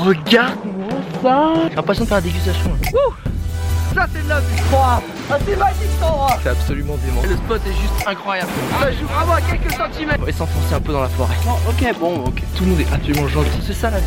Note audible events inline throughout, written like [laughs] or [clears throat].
regarde-moi ça J'ai l'impression de faire la dégustation. Ça c'est de la vie Ah c'est magique cet endroit C'est absolument dément. Le spot est juste incroyable. Ça joue vraiment à quelques centimètres On va s'enfoncer un peu dans la forêt. ok, bon, ok. Tout le monde est absolument gentil. C'est ça la vie.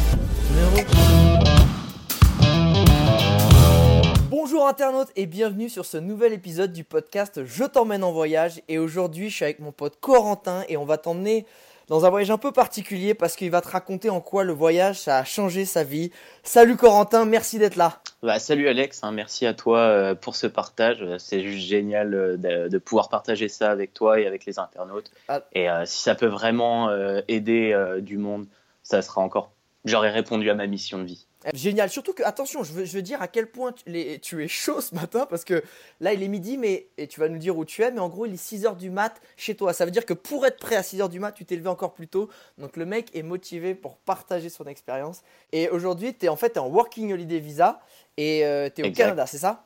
Bonjour internautes et bienvenue sur ce nouvel épisode du podcast Je t'emmène en voyage et aujourd'hui je suis avec mon pote Corentin et on va t'emmener dans un voyage un peu particulier parce qu'il va te raconter en quoi le voyage ça a changé sa vie. Salut Corentin, merci d'être là. Bah, salut Alex, hein, merci à toi euh, pour ce partage. C'est juste génial euh, de, de pouvoir partager ça avec toi et avec les internautes. Ah. Et euh, si ça peut vraiment euh, aider euh, du monde, ça sera encore. J'aurais répondu à ma mission de vie. Génial, surtout que, attention, je veux, je veux dire à quel point tu, les- tu es chaud ce matin parce que là il est midi, mais et tu vas nous dire où tu es, mais en gros il est 6h du mat chez toi. Ça veut dire que pour être prêt à 6h du mat, tu t'es levé encore plus tôt. Donc le mec est motivé pour partager son expérience. Et aujourd'hui, tu es en fait en Working Holiday Visa et tu es au Exact. Canada, c'est ça?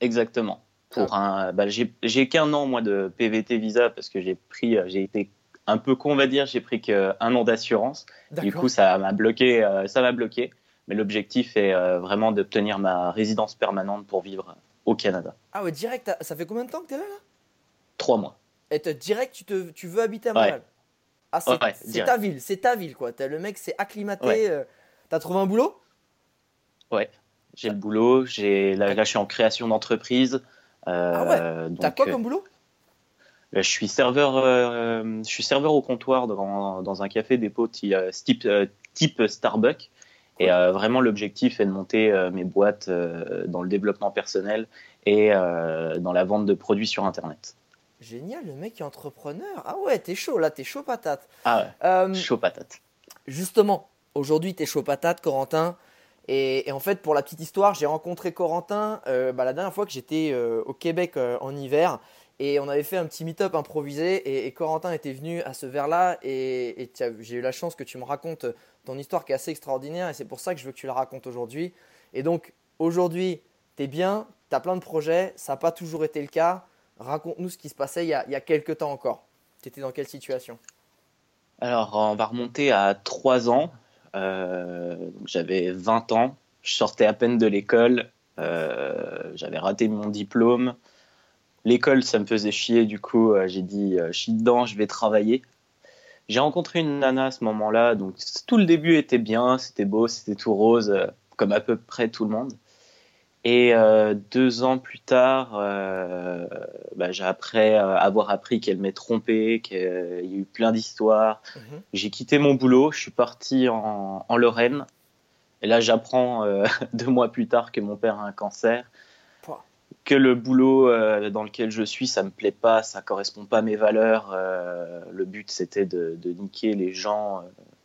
Exactement. Pour un, bah, j'ai qu'un an moi de PVT visa parce que j'ai pris, euh, j'ai été un peu con on va dire, j'ai pris qu'un an d'assurance. Du coup ça m'a bloqué, euh, ça m'a bloqué. Mais l'objectif est euh, vraiment d'obtenir ma résidence permanente pour vivre au Canada. Ah ouais, direct, ça fait combien de temps que tu es là, là? Trois mois. Et direct, tu, te, tu veux habiter à Ouais. Montréal Ah, c'est Ouais, c'est direct. ta ville, c'est ta ville quoi. T'as- le mec s'est acclimaté. Ouais. euh, T'as trouvé un boulot? Ouais, j'ai le boulot. J'ai là, là, je suis en création d'entreprise. Euh, Ah ouais T'as quoi comme boulot? je suis serveur. je suis serveur au comptoir dans, dans un café dépôt ti- euh, type, type Starbucks. Et euh, vraiment, l'objectif est de monter euh, mes boîtes euh, dans le développement personnel et dans la vente de produits sur Internet. Génial, le mec est entrepreneur. Ah ouais, t'es chaud là, t'es chaud patate. Ah ouais, Euh, chaud patate. justement, aujourd'hui t'es chaud patate, Corentin. Et, et en fait, pour la petite histoire, j'ai rencontré Corentin euh, bah, la dernière fois que j'étais euh, au Québec en hiver. Et on avait fait un petit meet-up improvisé. Et, Corentin était venu à ce verre-là. Et, j'ai eu la chance que tu me racontes ton histoire qui est assez extraordinaire. Et c'est pour ça que je veux que tu la racontes aujourd'hui. Et donc, aujourd'hui, t'es bien, t'as plein de projets. Ça n'a pas toujours été le cas. Raconte-nous ce qui se passait il y a, il y a quelques temps encore. T'étais dans quelle situation? Alors, on va remonter à 3 ans. Euh, J'avais 20 ans. Je sortais à peine de l'école. Euh, J'avais raté mon diplôme. L'école, ça me faisait chier. Du coup, euh, j'ai dit, euh, je suis dedans, je vais travailler. J'ai rencontré une nana à ce moment-là. Donc, tout le début était bien. C'était beau, c'était tout rose, euh, comme à peu près tout le monde. Et euh, deux ans plus tard, euh, bah, j'ai après euh, avoir appris qu'elle m'ait trompé, qu'il y a eu plein d'histoires. Mhm. J'ai quitté mon boulot, je suis parti en, en Lorraine. Et là, j'apprends [laughs] deux mois plus tard que mon père a un cancer. Que le boulot euh, dans lequel je suis, ça me plaît pas, ça correspond pas à mes valeurs. euh, le but, c'était de, de niquer les gens. euh,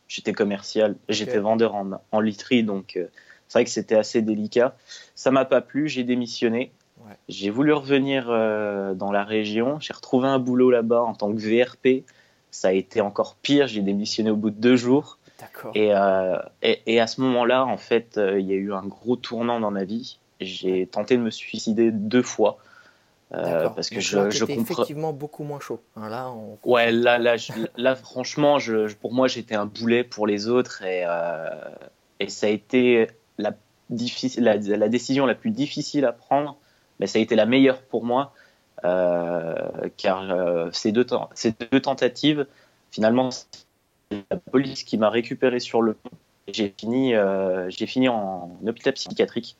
J'étais commercial, j'étais vendeur en, en literie, donc euh, c'est vrai que c'était assez délicat. Ça m'a pas plu, j'ai démissionné. Ouais. J'ai voulu revenir dans la région. J'ai retrouvé un boulot là-bas en tant que VRP. Ça a été encore pire. J'ai démissionné au bout de deux jours. D'accord. Et, et, et à ce moment-là, en fait, il y a eu un gros tournant dans ma vie. J'ai tenté de me suicider deux fois. Euh, parce que Donc je, je comprends. effectivement beaucoup moins chaud. Hein, là, on... Ouais, là, là, je- là franchement, je, pour moi, j'étais un boulet pour les autres et, euh, et ça a été la, difficile, la, la décision la plus difficile à prendre, mais ça a été la meilleure pour moi, euh, car ces, deux, temps- ces deux tentatives, finalement, c'est la police qui m'a récupéré sur le pont. J'ai fini, j'ai fini en hôpital psychiatrique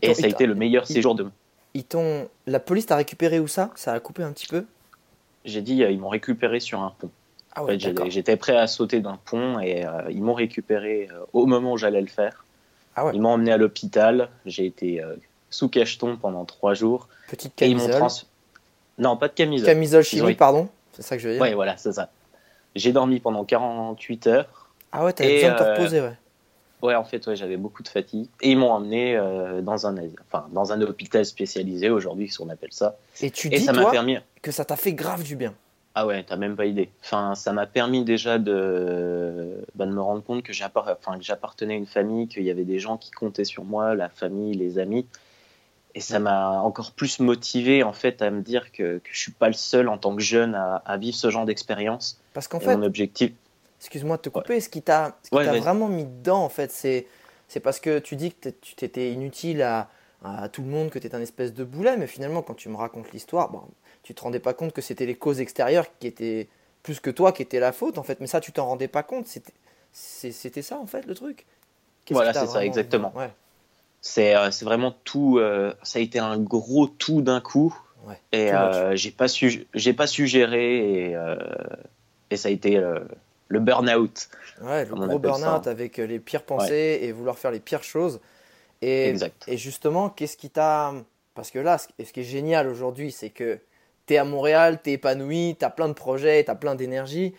et ça a été le meilleur ils- séjour de ils t'ont- La police t'a récupéré où ça? Ça a coupé un petit peu? J'ai dit, euh, ils m'ont récupéré sur un pont. Ah En ouais, fait, j'étais- prêt à sauter d'un pont et euh, ils m'ont récupéré euh, au moment où j'allais le faire. Ah ouais. Ils m'ont emmené à l'hôpital. J'ai été euh, sous cacheton pendant trois jours. Petite Et ils camisole. trans... Non, pas de camisole. Camisole ont chimique, pardon C'est ça que je veux dire Ouais, voilà, c'est ça. J'ai dormi pendant 48 heures. Ah ouais, t'avais Et, besoin de te reposer, ouais. Ouais, en fait, ouais, j'avais beaucoup de fatigue. Et ils m'ont emmené euh, dans, un, enfin, dans un hôpital spécialisé, aujourd'hui, si on appelle ça. Et tu Et dis, ça toi, permis. que ça t'a fait grave du bien. Ah ouais, t'as même pas idée. Enfin, ça m'a permis déjà de, bah, de me rendre compte que j'appartenais à une famille, qu'il y avait des gens qui comptaient sur moi, la famille, les amis. Et ça m'a encore plus motivé en fait à me dire que, que je suis pas le seul en tant que jeune à, à vivre ce genre d'expérience. Parce qu'en fait, mon objectif, excuse-moi de te couper, ce qui t'a Ouais, vraiment mis dedans, en fait, c'est parce que tu dis que tu t'étais inutile à, tout le monde, que tu étais un espèce de boulet, mais finalement, quand tu me racontes l'histoire, bon, tu te rendais pas compte que c'était les causes extérieures qui étaient plus que toi qui étaient la faute, en fait. Mais ça, tu t'en rendais pas compte. C'était ça, en fait, le truc. Voilà, c'est ça, exactement. Ouais. C'est vraiment tout. ça a été un gros tout d'un coup. Et euh, j'ai pas su, j'ai pas su gérer et, euh, et ça a été euh, le burn-out. Ouais, le gros burn-out avec les pires pensées et vouloir faire les pires choses. Et, exact. et justement, qu'est-ce qui t'a. Parce que là, ce qui est génial aujourd'hui, c'est que tu es à Montréal, tu es épanoui, tu as plein de projets, tu as plein d'énergie.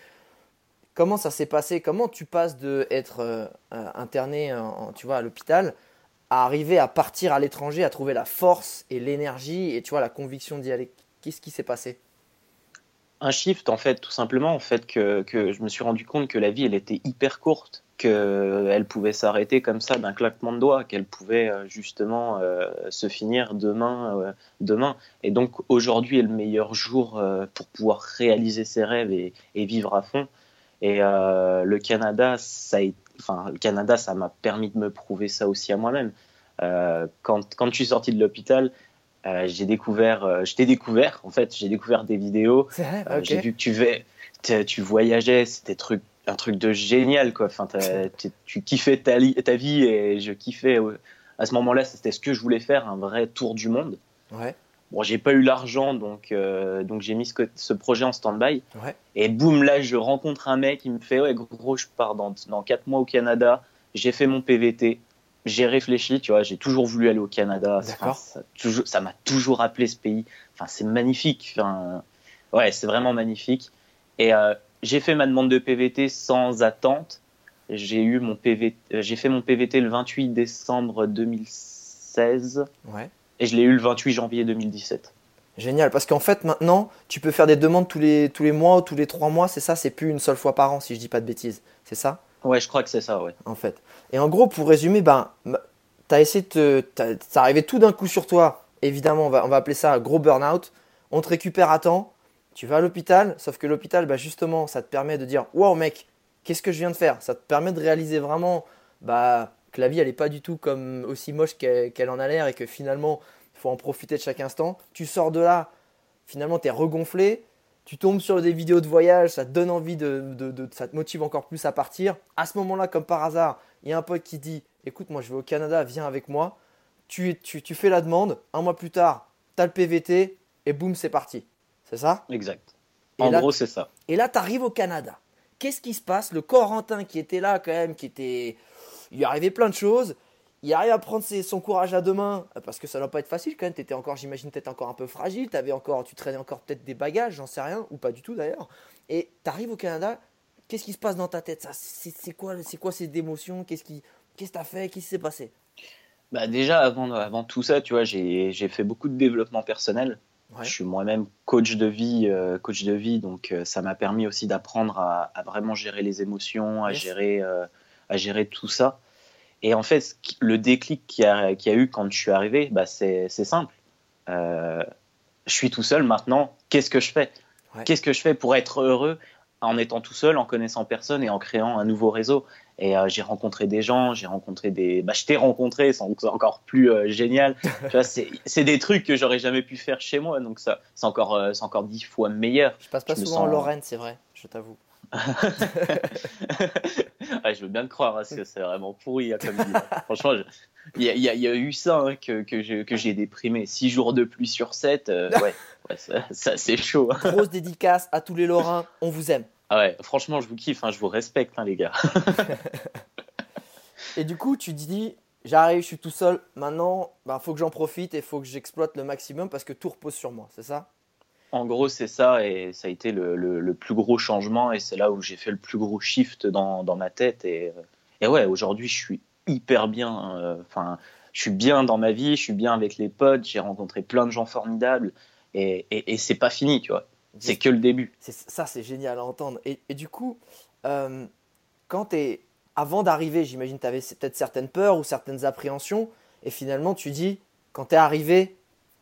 Comment ça s'est passé? Comment tu passes de être interné en, tu vois, à l'hôpital à arriver à partir à l'étranger, à trouver la force et l'énergie et tu vois la conviction d'y aller? Qu'est-ce qui s'est passé? Un shift en fait, tout simplement en fait que, que, je me suis rendu compte que la vie elle était hyper courte, qu'elle pouvait s'arrêter comme ça d'un claquement de doigts, qu'elle pouvait euh, justement euh, se finir demain, euh, demain. Et donc aujourd'hui est le meilleur jour pour pouvoir réaliser ses rêves et, vivre à fond. Et le Canada, ça enfin, le Canada, ça m'a permis de me prouver ça aussi à moi-même. Euh, quand, quand je suis sorti de l'hôpital, euh, j'ai découvert, euh, je t'ai découvert, en fait, j'ai découvert des vidéos. J'ai vu que tu, vais, tu voyageais, c'était truc, un truc de génial, quoi. Enfin, [laughs] tu kiffais ta, ta, vie et je kiffais. à ce moment-là, c'était ce que je voulais faire, un vrai tour du monde. Ouais. Bon, j'ai pas eu l'argent, donc, euh, donc j'ai mis ce, projet en stand-by. Et boum, là, je rencontre un mec, il me fait Ouais, gros, je pars dans, dans 4 mois au Canada. J'ai fait mon PVT. J'ai réfléchi, tu vois, j'ai toujours voulu aller au Canada. ça m'a toujours appelé ce pays. Enfin, c'est magnifique. Enfin, ouais, c'est vraiment magnifique. Et euh, j'ai fait ma demande de PVT sans attente. J'ai eu mon PVT, euh, j'ai fait mon PVT le 28 décembre 2016. Ouais et je l'ai eu le 28 janvier 2017. Génial, parce qu'en fait maintenant, tu peux faire des demandes tous les, tous les mois ou tous les trois mois, c'est ça, c'est plus une seule fois par an si je dis pas de bêtises, c'est ça? Ouais, je crois que c'est ça, ouais. En fait. Et en gros, pour résumer, ben, tu as essayé de te. Ça arrivait tout d'un coup sur toi, évidemment, on va, appeler ça un gros burn-out. On te récupère à temps, tu vas à l'hôpital, sauf que l'hôpital, bah, justement, ça te permet de dire Waouh, mec, qu'est-ce que je viens de faire? Ça te permet de réaliser vraiment bah, que la vie elle est pas du tout comme aussi moche qu'elle en a l'air et que finalement il faut en profiter de chaque instant. Tu sors de là, finalement tu es regonflé, tu tombes sur des vidéos de voyage, ça te donne envie de, ça te motive encore plus à partir. À ce moment-là, comme par hasard, il y a un pote qui dit écoute moi je vais au Canada, viens avec moi. Tu, tu, tu fais la demande, un mois plus tard, tu as le PVT et boum c'est parti. C'est ça? Exact. En gros c'est ça. Et là tu arrives au Canada. Qu'est-ce qui se passe? Le Corentin qui était là quand même, qui était il lui arrivait plein de choses. Il arrive à prendre son courage à deux mains, parce que ça ne doit pas être facile quand même. Tu étais encore, j'imagine, peut-être encore un peu fragile. Avais encore, tu traînais encore peut-être des bagages, j'en sais rien, ou pas du tout d'ailleurs. Et tu arrives au Canada, qu'est-ce qui se passe dans ta tête? Ça C'est quoi, quoi ces émotions? Qu'est-ce qui, qu'est-ce que tu as fait? Qu'est-ce qui s'est passé? Bah déjà, avant, avant tout ça, tu vois, j'ai fait beaucoup de développement personnel. Je suis moi-même coach de vie, euh, coach de vie, donc euh, ça m'a permis aussi d'apprendre à, vraiment gérer les émotions, à gérer euh, à gérer tout ça. Et en fait, le déclic qu'il y, a, y a eu quand je suis arrivé, bah c'est simple. Euh, je suis tout seul maintenant. Qu'est-ce que je fais? Qu'est-ce que je fais pour être heureux en étant tout seul, en connaissant personne et en créant un nouveau réseau? Et euh, j'ai rencontré des gens, j'ai rencontré des. Bah, je t'ai rencontré, c'est encore plus euh, génial. [laughs] c'est des trucs que j'aurais jamais pu faire chez moi, donc ça, c'est encore, c'est encore dix fois meilleur. Je passe pas souvent en Lorraine, c'est vrai, je t'avoue. [laughs] je veux bien te croire, parce que c'est vraiment pourri hein, comme [laughs] Franchement, il y, y, a eu ça hein, que, que j'ai déprimé. 6 jours de pluie sur 7, euh, [laughs] ouais, ça, c'est chaud. Hein. Grosse dédicace à tous les Lorrains, on vous aime. Ah ouais, franchement, je vous kiffe, je vous respecte, les gars. et du coup, tu te dis, j'arrive, je suis tout seul, maintenant, il bah, faut que j'en profite et il faut que j'exploite le maximum parce que tout repose sur moi, c'est ça? En gros, c'est ça, et ça a été le, plus gros changement, et c'est là où j'ai fait le plus gros shift dans, ma tête. Et, et ouais, aujourd'hui, je suis hyper bien. Euh, enfin, je suis bien dans ma vie, je suis bien avec les potes, j'ai rencontré plein de gens formidables, et, et, c'est pas fini, tu vois. C'est que le début. Ça, c'est génial à entendre. Et, du coup, euh, quand es, avant d'arriver, j'imagine, tu avais peut-être certaines peurs ou certaines appréhensions, et finalement, tu dis, quand tu es arrivé,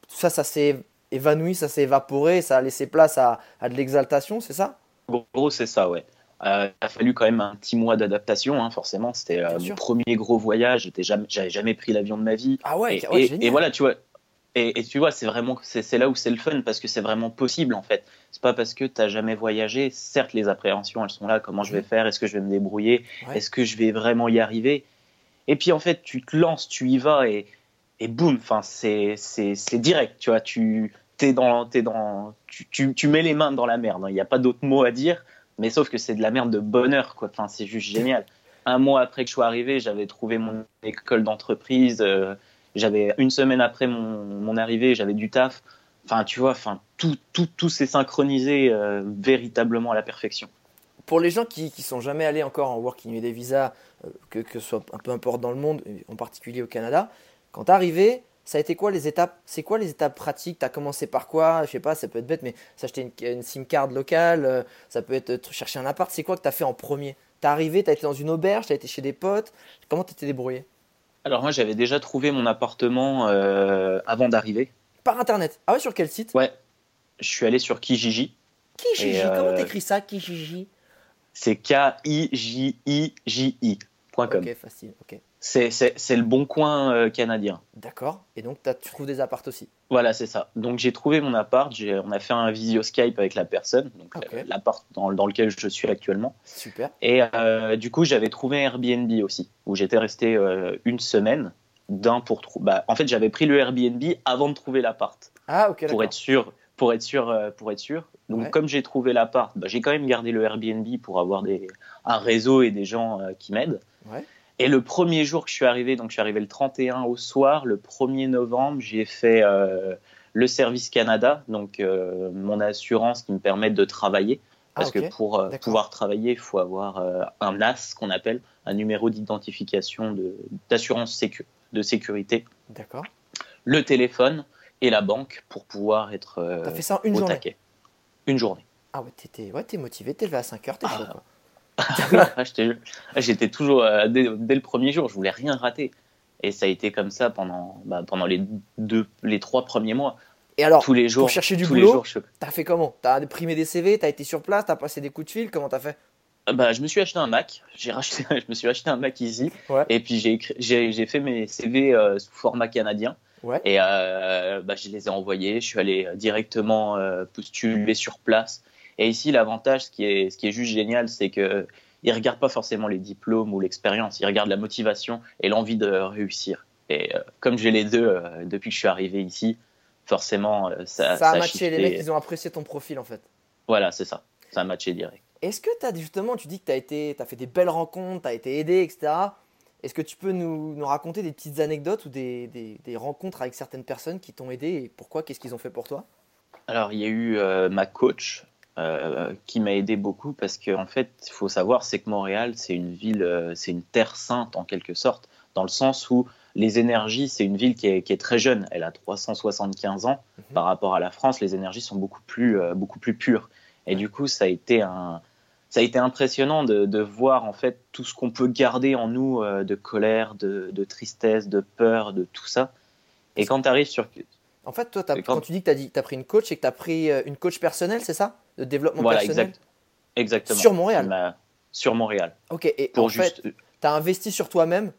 tout ça, ça s'est évanoui, ça s'est évaporé, ça a laissé place à, de l'exaltation, c'est ça En gros, c'est ça, ouais. Euh, il a fallu quand même un petit mois d'adaptation, hein, forcément. C'était euh, sûr. mon premier gros voyage. Jamais, j'avais jamais pris l'avion de ma vie. Ah ouais, et, ouais, et- voilà, tu vois. Et, et tu vois, c'est vraiment, c'est là où c'est le fun parce que c'est vraiment possible en fait. C'est pas parce que t'as jamais voyagé. Certes, les appréhensions, elles sont là. Comment je vais faire? Est-ce que je vais me débrouiller? Ouais. Est-ce que je vais vraiment y arriver? Et puis en fait, tu te lances, tu y vas et, et boum. Enfin, c'est, c'est, direct. Tu vois, tu t'es dans, t'es dans, tu, tu, tu mets les mains dans la merde. hein. Il n'y a pas d'autre mot à dire. Mais sauf que c'est de la merde de bonheur, quoi. Enfin, c'est juste génial. Un mois après que je sois arrivé, j'avais trouvé mon école d'entreprise. euh, j'avais une semaine après mon, mon arrivée, j'avais du taf. Enfin, tu vois, enfin, tout, tout, tout s'est synchronisé euh, véritablement à la perfection. Pour les gens qui qui sont jamais allés encore en Working Holiday Visa, euh, que, ce soit un peu importe dans le monde, en particulier au Canada, quand t'es arrivé, ça a été quoi les étapes? C'est quoi les étapes pratiques? T'as commencé par quoi? Je sais pas, ça peut être bête, mais s'acheter une, une SIM card locale, euh, ça peut être euh, chercher un appart. C'est quoi que t'as fait en premier? T'es arrivé, t'as été dans une auberge, t'as été chez des potes. Comment t'étais débrouillé? Alors moi, j'avais déjà trouvé mon appartement euh, avant d'arriver. Par internet. Ah ouais, sur quel site? Ouais, je suis allé sur Kijiji. Kijiji. Euh, Comment t'écris ça, Kijiji? C'est K-I-J-I-J-I.com. Ok, facile. Ok. C'est le bon coin euh, canadien. D'accord. Et donc tu trouves des apparts aussi. Voilà, c'est ça. Donc j'ai trouvé mon appart, j'ai- on a fait un visio Skype avec la personne, donc euh, l'appart dans, dans lequel je suis actuellement. Super. Et euh, du coup, j'avais trouvé Airbnb aussi, où j'étais resté une semaine d'un pour bah, en fait, j'avais pris le Airbnb avant de trouver l'appart Ah ok, pour être sûr, pour être sûr, pour être sûr. Donc Ouais. comme j'ai trouvé l'appart, bah, j'ai quand même gardé le Airbnb pour avoir des, un réseau et des gens qui m'aident. Ouais. Et le premier jour que je suis arrivé, donc je suis arrivé le 31 au soir, le 1er novembre, j'ai fait euh, le service Canada, donc euh, mon assurance qui me permet de travailler. Ah, Parce que pour euh, pouvoir travailler, il faut avoir un NAS qu'on appelle, un numéro d'identification de- d'assurance sécu, de sécurité, D'accord. le téléphone et la banque pour pouvoir être T'as fait ça une au journée taquet. Une journée. Ah ouais, t'étais ouais, t'es motivé, t'es levé à 5h, t'es Ah. chaud quoi. Ah, [laughs] j'étais- ah, J'étais toujours, euh, dès, dès le premier jour, je voulais rien rater. Et ça a été comme ça pendant, bah, pendant les, deux, les trois premiers mois. Et alors, tous les jours. chercher du tous boulot je, t'as fait comment? T'as imprimé des CV, t'as été sur place, t'as passé des coups de fil, comment t'as fait? Ah bah, je me suis acheté un Mac. J'ai racheté, [laughs] je me suis acheté un Mac ici. Ouais. Et puis j'ai fait mes CV euh, sous format canadien. Ouais. Et euh, bah, je les ai envoyés. Je suis allé directement euh, postuler sur place. Et ici, l'avantage, ce qui est, ce qui est juste génial, c'est que ils regardent pas forcément les diplômes ou l'expérience. Ils regardent la motivation et l'envie de réussir. Et euh, comme j'ai les deux euh, depuis que je suis arrivé ici, forcément, euh, ça, Ça a ça matché, les mecs, ils ont apprécié ton profil en fait. Voilà, c'est ça. Ça a matché direct. Est-ce que t'as justement, tu dis que t'as été, t'as fait des belles rencontres, t'as été aidé, etc. Est-ce que tu peux nous, nous raconter des petites anecdotes ou des, des- des rencontres avec certaines personnes qui t'ont aidé et pourquoi Qu'est-ce qu'ils ont fait pour toi? Alors, il y a eu euh, ma coach euh, qui m'a aidé beaucoup parce qu'en en fait, il faut savoir, c'est que Montréal, c'est une ville, euh, c'est une terre sainte en quelque sorte, dans le sens où les énergies, c'est une ville qui est, qui est très jeune. Elle a 375 ans. Mhm. Par rapport à la France, les énergies sont beaucoup plus, euh, beaucoup plus pures. Et du coup, ça a été un, ça a été impressionnant de, de voir en fait tout ce qu'on peut garder en nous de colère, de, de tristesse, de peur, de tout ça. Et quand tu arrives sur, En fait, toi, quand- quand... tu dis que tu as pris une coach et que tu as pris une coach personnelle, c'est ça? De développement voilà, personnel exact, exactement. Sur Montréal m'a- Sur Montréal. Ok, et Pour en juste. fait, tu as investi sur toi-même.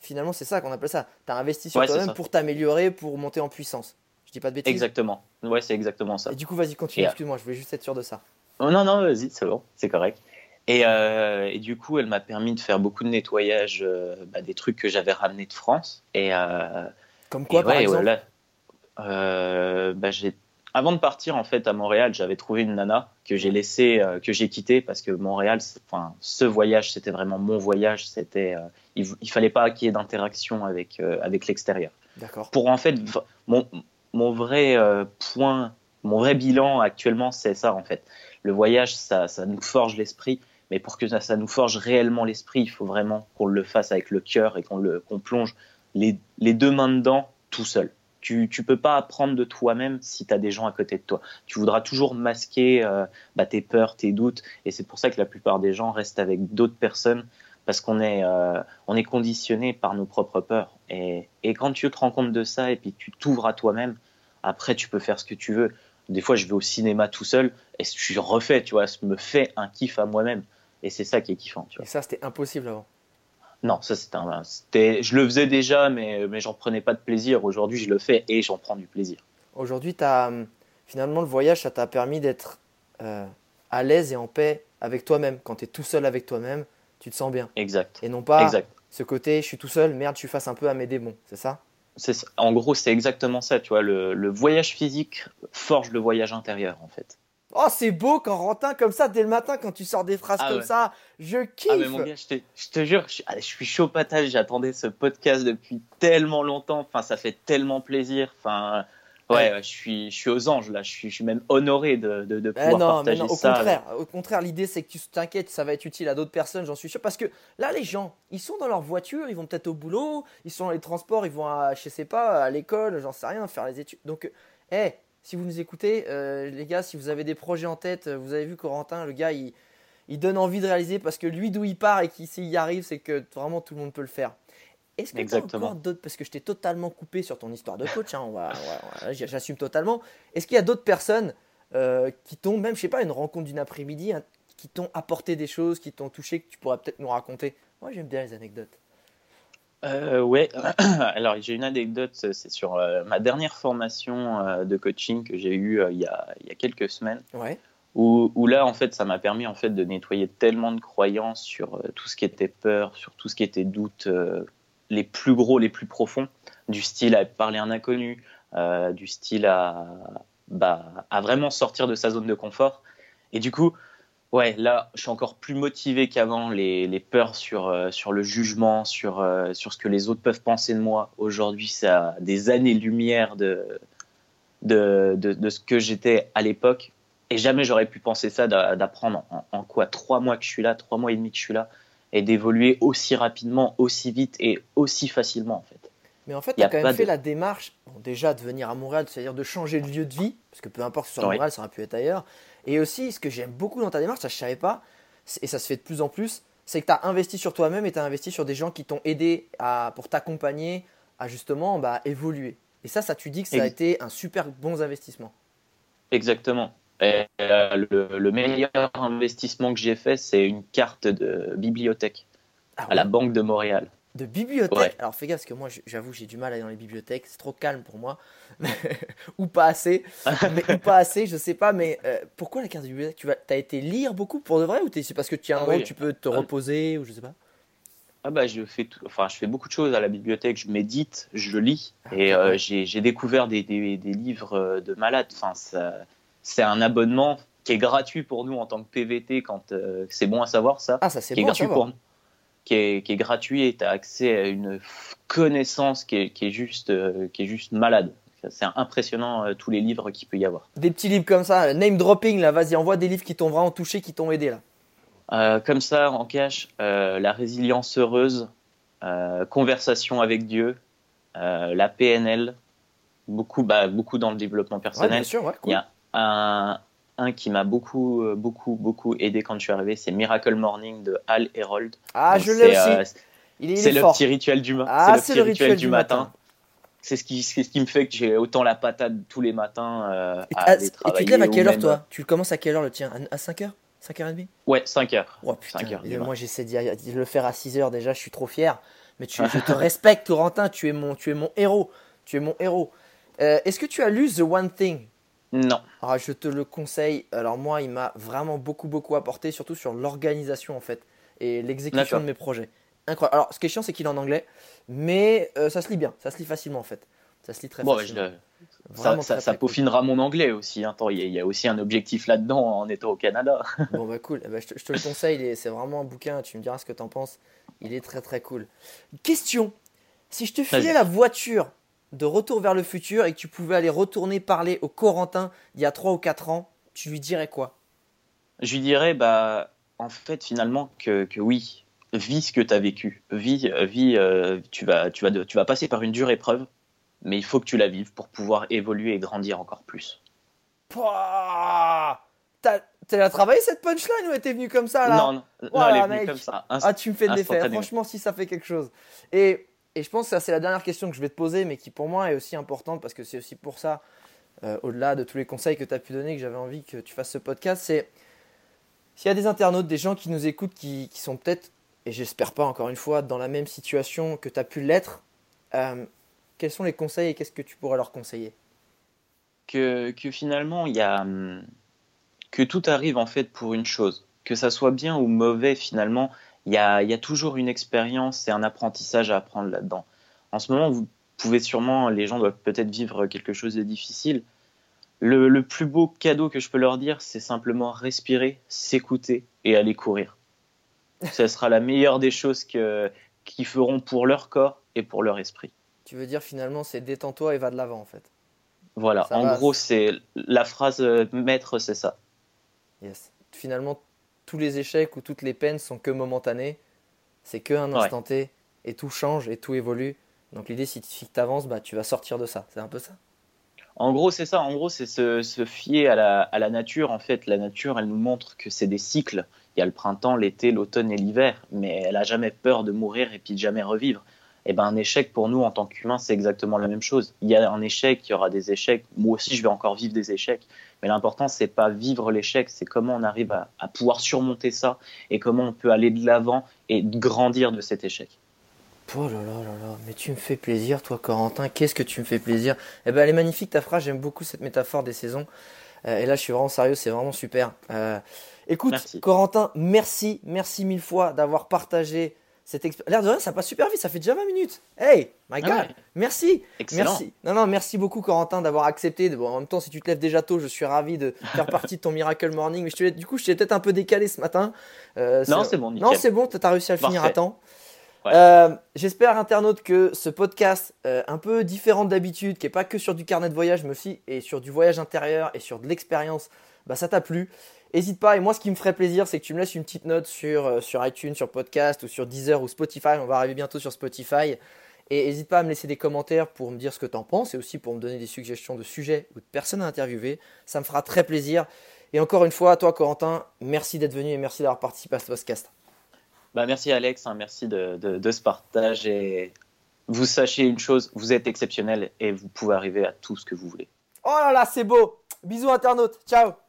Finalement, c'est ça qu'on appelle ça. Tu as investi sur Ouais, toi-même pour t'améliorer, pour monter en puissance. Je dis pas de bêtises Exactement. Ouais, c'est exactement ça. Et du coup, vas-y, continue, Et, euh, excuse-moi, je voulais juste être sûr de ça. Oh, non, non, vas-y, c'est bon, c'est correct. Et, euh, et du coup, elle m'a permis de faire beaucoup de nettoyage euh, bah, des trucs que j'avais ramenés de France. Et, euh, Comme quoi, et par ouais, exemple voilà. Euh, bah, j'ai- Avant de partir en fait à Montréal, j'avais trouvé une nana que j'ai laissé, euh, que j'ai quitté parce que Montréal, enfin, ce voyage, c'était vraiment mon voyage. C'était, euh, il, il fallait pas qu'il y ait d'interaction avec euh, avec l'extérieur. D'accord. pour en fait mon, mon vrai point, mon vrai bilan actuellement, c'est ça en fait. Le voyage, ça, ça nous forge l'esprit, mais pour que ça, ça nous forge réellement l'esprit, il faut vraiment qu'on le fasse avec le cœur et qu'on le qu'on plonge les, les deux mains dedans tout seul. Tu tu peux pas apprendre de toi-même si tu as des gens à côté de toi. Tu voudras toujours masquer euh, bah, tes peurs, tes doutes, et c'est pour ça que la plupart des gens restent avec d'autres personnes parce qu'on est, euh, on est conditionné par nos propres peurs. Et, quand tu te rends compte de ça et puis tu t'ouvres à toi-même, après tu peux faire ce que tu veux. Des fois, je vais au cinéma tout seul et je refais, tu vois, je me fais un kiff à moi-même. Et c'est ça qui est kiffant. Et ça, c'était impossible avant. Non, ça c'était un, c'était, je le faisais déjà, mais mais j'en prenais pas de plaisir. Aujourd'hui, je le fais et j'en prends du plaisir. Aujourd'hui, t'as, finalement, le voyage, ça t'a permis d'être euh, à l'aise et en paix avec toi-même. Quand tu es tout seul avec toi-même, tu te sens bien. Exact. Et non pas Exact. ce côté, je suis tout seul, merde, je suis face un peu à mes démons. C'est ça? C'est en gros, c'est exactement ça. Tu vois, le, le voyage physique forge le voyage intérieur, en fait. Oh, c'est beau quand Rantin comme ça dès le matin quand tu sors des phrases Ah comme ouais. ça. Je kiffe. Ah mais mon gars, je te, je te jure, je, suis- je suis chaud patate, j'attendais ce podcast depuis tellement longtemps, enfin ça fait tellement plaisir, enfin ouais, ouais, je suis, je suis aux anges là, je suis, je suis même honoré de, de, de Eh pouvoir mais partager non, au ça. contraire, au contraire, l'idée c'est que tu t'inquiètes, ça va être utile à d'autres personnes, j'en suis sûr. Parce que là, les gens, ils sont dans leur voiture, ils vont peut-être au boulot, ils sont dans les transports, ils vont à, je sais pas, à l'école, j'en sais rien, faire les études. Donc, eh, si vous nous écoutez, euh, les gars, si vous avez des projets en tête, euh, vous avez vu Corentin, le gars, il, il donne envie de réaliser parce que lui, d'où il part et qu'il s'il y arrive, c'est que vraiment tout le monde peut le faire. Est-ce que tu as encore d'autres, parce que je t'ai totalement coupé sur ton histoire de coach, hein, on va, on va- j'assume totalement. Est-ce qu'il y a d'autres personnes euh, qui t'ont, même, je sais pas, une rencontre d'une après-midi, hein, qui t'ont apporté des choses, qui t'ont touché, que tu pourrais peut-être nous raconter? Moi, j'aime bien les anecdotes. Euh, ouais, [clears throat] alors j'ai une anecdote, c'est sur euh, ma dernière formation euh, de coaching que j'ai eue euh, il, y a, il y a quelques semaines. Ouais. où, où là, en fait, ça m'a permis en fait de nettoyer tellement de croyances sur tout ce qui était peur, sur tout ce qui était doute, les plus gros, les plus profonds, du style à parler à un inconnu, du style à, bah, à vraiment sortir de sa zone de confort. Et du coup, ouais, là, je suis encore plus motivé qu'avant. Les, les peurs sur, euh, sur le jugement, sur, euh, sur ce que les autres peuvent penser de moi. Aujourd'hui, c'est à des années-lumière de, de, de, de ce que j'étais à l'époque. Et jamais j'aurais pu penser ça d'a- d'apprendre en, en quoi trois mois que je suis là, trois mois et demi que je suis là, et d'évoluer aussi rapidement, aussi vite et aussi facilement en fait. Mais en fait, tu as a quand même fait de- la démarche, bon, déjà de venir à Montréal, c'est-à-dire de changer de lieu de vie, parce que peu importe que ce soit à. Montréal, ça aurait pu être ailleurs. Et aussi, ce que j'aime beaucoup dans ta démarche, ça je savais pas, et ça se fait de plus en plus, c'est que tu as investi sur toi-même et tu as investi sur des gens qui t'ont aidé à, pour t'accompagner à justement bah, évoluer. Et ça, ça tu dis que ça a été un super bon investissement. Exactement. Et, euh, le, le meilleur investissement que j'ai fait, c'est une carte de bibliothèque Ah à la Banque de Montréal. De bibliothèque. Ouais. Alors fais gaffe, parce que moi, j'avoue, j'ai du mal à aller dans les bibliothèques, c'est trop calme pour moi. [laughs] ou pas assez. [laughs] mais, ou pas assez, je sais pas, mais euh, pourquoi la carte de bibliothèque? Tu vas, as été lire beaucoup pour de vrai ou c'est parce que tu as un Ah moment où tu peux te Ah. reposer ou je sais pas? Ah bah je fais tout- enfin je fais beaucoup de choses à la bibliothèque, je médite, je lis et Ah, euh, ouais. j'ai découvert des, des, des livres euh, de malades. Enfin c'est un abonnement qui est gratuit pour nous en tant que PVT quand euh, c'est bon à savoir ça. Ah, ça c'est bon à gratuit savoir. pour nous, qui est, qui est gratuit et tu as accès à une connaissance qui est, qui est juste euh, qui est juste malade. C'est impressionnant euh, tous les livres qu'il peut y avoir. Des petits livres comme ça, name dropping là, vas-y, envoie des livres qui t'ont vraiment touché, qui t'ont aidé là. Euh, comme ça, en cash, euh, la résilience heureuse, conversation avec Dieu, la PNL, beaucoup, bah, beaucoup dans le développement Ouais, personnel. bien sûr, ouais, Il cool. y a un, un qui m'a beaucoup, euh, beaucoup, beaucoup aidé quand je suis arrivé, c'est Miracle Morning de Hal Herold. Ah, Donc, je l'ai c'est, aussi. euh, c'est est le fort. petit rituel du, ma- Ah, c'est le petit rituel, du matin. matin. C'est ce qui, ce qui me fait que j'ai autant la patate tous les matins euh, Et, à aller et tu te lèves à quelle heure même- toi Tu commences à quelle heure le tien? À 5h 5h30 Ouais, 5 heures. Oh putain, Cinq heures du et mat. moi j'essaie de le faire à 6h déjà, je suis trop fier. Mais tu, je te [laughs] respecte, Corentin, tu es mon, tu es mon héros. Tu es mon héros. Euh, Est-ce que tu as lu The One Thing? Non. Ah, je te le conseille. Alors moi, il m'a vraiment beaucoup beaucoup apporté, surtout sur l'organisation en fait et l'exécution de mes projets. Incroyable. Alors ce qui est chiant, c'est qu'il est en anglais, mais euh, ça se lit bien, ça se lit facilement en fait. Ça se lit très Bon, je facilement. le- ça, ça, ça cool. peaufinera mon anglais aussi. hein. Attends, il y, a- il y a aussi un objectif là-dedans en étant au Canada. [laughs] Bon bah cool, Eh ben, je, te, je te le conseille, il est- c'est vraiment un bouquin, tu me diras ce que t'en penses. Il est très très cool. Question, si je te filais la voiture de retour vers le futur et que tu pouvais aller retourner parler au Corentin il y a 3 ou 4 ans, tu lui dirais quoi? Je lui dirais, bah, en fait, finalement, que, que oui, vis ce que tu as vécu. Vis, vis euh, tu, vas, tu, vas de- tu vas passer par une dure épreuve, mais il faut que tu la vives pour pouvoir évoluer et grandir encore plus. Pouah T'as t'as travaillé cette punchline ou elle était venue comme ça là? Non, non, non, Voilà, elle est venue mec. comme ça. Ah, tu me fais de l'effet. instantanément. Franchement, si ça fait quelque chose. Et, et je pense que ça, c'est la dernière question que je vais te poser, mais qui pour moi est aussi importante parce que c'est aussi pour ça, euh, au-delà de tous les conseils que tu as pu donner, que j'avais envie que tu fasses ce podcast. C'est S'il y a des internautes, des gens qui nous écoutent, qui, qui sont peut-être, et j'espère pas encore une fois, dans la même situation que tu as pu l'être, euh, quels sont les conseils et qu'est-ce que tu pourrais leur conseiller? Que, que, finalement, il y a hum, que tout arrive en fait pour une chose, que ça soit bien ou mauvais finalement, il y a, y a toujours une expérience et un apprentissage à apprendre là-dedans. En ce moment, vous pouvez sûrement, les gens doivent peut-être vivre quelque chose de difficile. Le, le, plus beau cadeau que je peux leur dire, c'est simplement respirer, s'écouter et aller courir. Ce sera la meilleure des choses que, qu'ils feront pour leur corps et pour leur esprit. Tu veux dire finalement, c'est détends-toi et va de l'avant en fait. Voilà, ça en va, gros, c'est la phrase maître, c'est ça. Yes. Finalement, tous les échecs ou toutes les peines sont que momentanés. C'est que un instant T et tout change et tout évolue. Donc l'idée, si tu avances, bah, tu vas sortir de ça. C'est un peu ça. En gros, c'est ça. En gros, c'est se, se, fier à la, à la, nature. En fait, la nature, elle nous montre que c'est des cycles. Il y a le printemps, l'été, l'automne et l'hiver. Mais elle a jamais peur de mourir et puis de jamais revivre. Et ben, un échec pour nous en tant qu'humains, c'est exactement la même chose. Il y a un échec, il y aura des échecs. Moi aussi, je vais encore vivre des échecs. Mais l'important, c'est pas vivre l'échec, c'est comment on arrive à, à, pouvoir surmonter ça et comment on peut aller de l'avant et grandir de cet échec. Oh là là là là, mais tu me fais plaisir, toi, Corentin. Qu'est-ce que tu me fais plaisir? Eh ben, elle est magnifique ta phrase. J'aime beaucoup cette métaphore des saisons. Euh, et là, je suis vraiment sérieux, c'est vraiment super. Euh, écoute, merci. Corentin, merci, merci mille fois d'avoir partagé. L'air de rien, ça passe super vite, ça fait déjà 20 minutes. Hey, my God, ah ouais. merci. Excellent. Merci. Non, non, merci beaucoup, Corentin, d'avoir accepté. Bon, en même temps, si tu te lèves déjà tôt, je suis ravi de [laughs] faire partie de ton Miracle Morning. Mais je te, du coup, je t'ai peut-être un peu décalé ce matin. Euh, non, c'est bon. Nickel. Non, c'est bon, tu as réussi à le Parfait. finir à temps. Ouais. Euh, J'espère, internaute, que ce podcast, euh, un peu différent d'habitude, qui n'est pas que sur du carnet de voyage, mais aussi et sur du voyage intérieur et sur de l'expérience, bah, ça t'a plu. N'hésite pas, et moi ce qui me ferait plaisir, c'est que tu me laisses une petite note sur, euh, sur iTunes, sur podcast ou sur Deezer ou Spotify. On va arriver bientôt sur Spotify. Et n'hésite pas à me laisser des commentaires pour me dire ce que tu en penses et aussi pour me donner des suggestions de sujets ou de personnes à interviewer. Ça me fera très plaisir. Et encore une fois, à toi Corentin, merci d'être venu et merci d'avoir participé à ce podcast. Bah, merci Alex, hein, merci de, de, de ce partage. Et vous sachez une chose, vous êtes exceptionnel et vous pouvez arriver à tout ce que vous voulez. Oh là là, c'est beau Bisous internautes, ciao